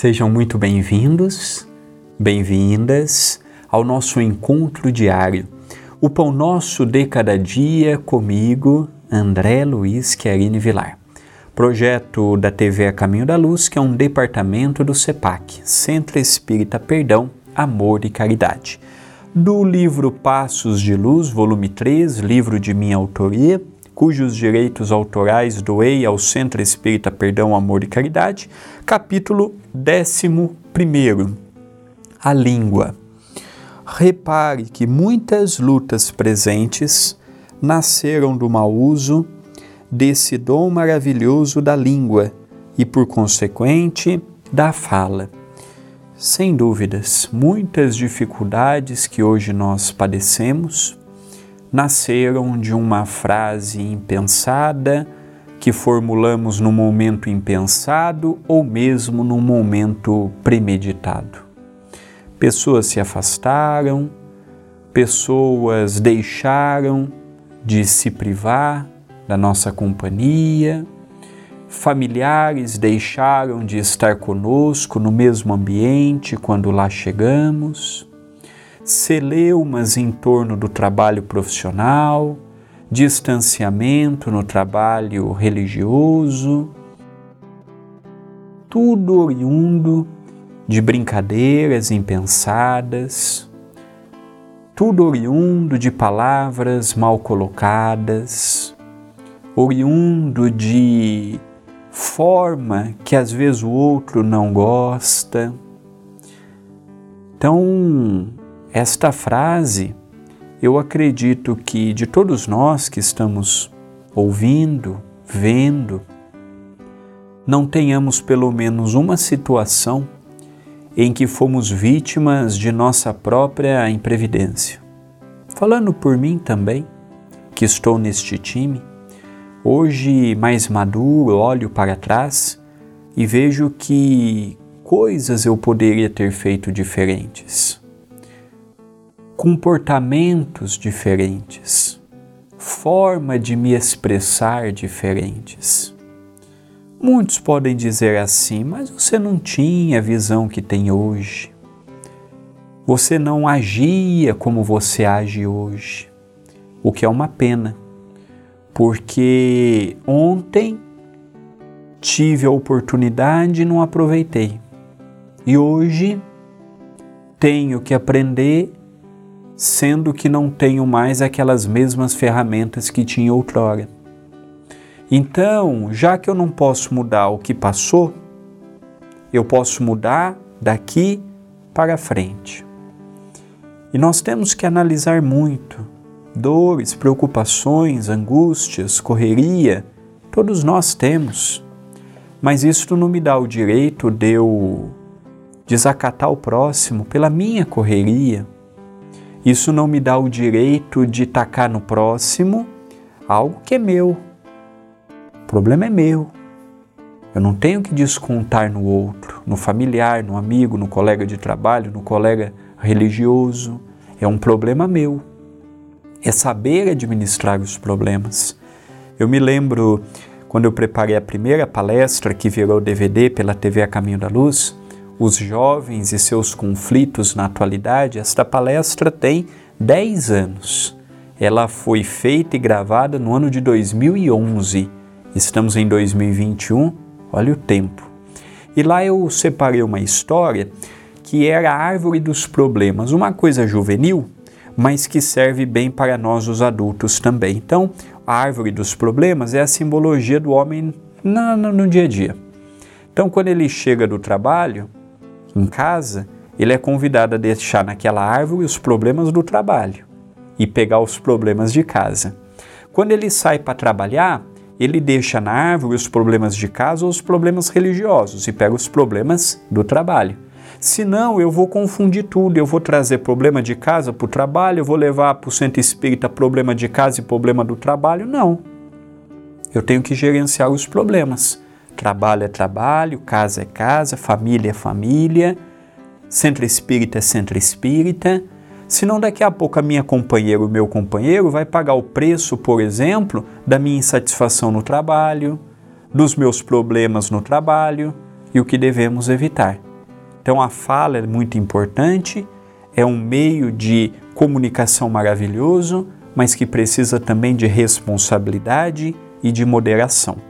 Sejam muito bem-vindos, bem-vindas ao nosso encontro diário. O Pão Nosso de Cada Dia comigo, André Luiz Querini Vilar. Projeto da TV Caminho da Luz, que é um departamento do CEPAC, Centro Espírita Perdão, Amor e Caridade. Do livro Passos de Luz, volume 3, livro de minha autoria, cujos direitos autorais doei ao Centro Espírita Perdão, Amor e Caridade, capítulo 11. A língua. Repare que muitas lutas presentes nasceram do mau uso desse dom maravilhoso da língua e, por consequente, da fala. Sem dúvidas, muitas dificuldades que hoje nós padecemos nasceram de uma frase impensada que formulamos no momento impensado ou mesmo no momento premeditado. Pessoas se afastaram, pessoas deixaram de se privar da nossa companhia, familiares deixaram de estar conosco no mesmo ambiente quando lá chegamos celeumas em torno do trabalho profissional, distanciamento no trabalho religioso, tudo oriundo de brincadeiras impensadas, tudo oriundo de palavras mal colocadas, oriundo de forma que às vezes o outro não gosta. Então, esta frase, eu acredito que de todos nós que estamos ouvindo, vendo, não tenhamos pelo menos uma situação em que fomos vítimas de nossa própria imprevidência. Falando por mim também, que estou neste time, hoje mais maduro, olho para trás e vejo que coisas eu poderia ter feito diferentes comportamentos diferentes, forma de me expressar diferentes. Muitos podem dizer assim, mas você não tinha a visão que tem hoje. Você não agia como você age hoje, o que é uma pena, porque ontem tive a oportunidade e não aproveitei. E hoje tenho que aprender sendo que não tenho mais aquelas mesmas ferramentas que tinha outrora. Então, já que eu não posso mudar o que passou, eu posso mudar daqui para frente. E nós temos que analisar muito dores, preocupações, angústias, correria, todos nós temos. Mas isso não me dá o direito de eu desacatar o próximo pela minha correria, isso não me dá o direito de tacar no próximo algo que é meu. O problema é meu. Eu não tenho que descontar no outro, no familiar, no amigo, no colega de trabalho, no colega religioso. É um problema meu. É saber administrar os problemas. Eu me lembro quando eu preparei a primeira palestra que virou DVD pela TV A Caminho da Luz, os jovens e seus conflitos na atualidade, esta palestra tem 10 anos. Ela foi feita e gravada no ano de 2011. Estamos em 2021, olha o tempo. E lá eu separei uma história que era a árvore dos problemas, uma coisa juvenil, mas que serve bem para nós os adultos também. Então, a árvore dos problemas é a simbologia do homem no, no, no dia a dia. Então, quando ele chega do trabalho, em casa, ele é convidado a deixar naquela árvore os problemas do trabalho e pegar os problemas de casa. Quando ele sai para trabalhar, ele deixa na árvore os problemas de casa ou os problemas religiosos e pega os problemas do trabalho. Senão, eu vou confundir tudo, eu vou trazer problema de casa para o trabalho, eu vou levar para o centro espírita problema de casa e problema do trabalho. Não. Eu tenho que gerenciar os problemas. Trabalho é trabalho, casa é casa, família é família, centro espírita é centro espírita. Senão, daqui a pouco, a minha companheira, o meu companheiro, vai pagar o preço, por exemplo, da minha insatisfação no trabalho, dos meus problemas no trabalho e o que devemos evitar. Então a fala é muito importante, é um meio de comunicação maravilhoso, mas que precisa também de responsabilidade e de moderação.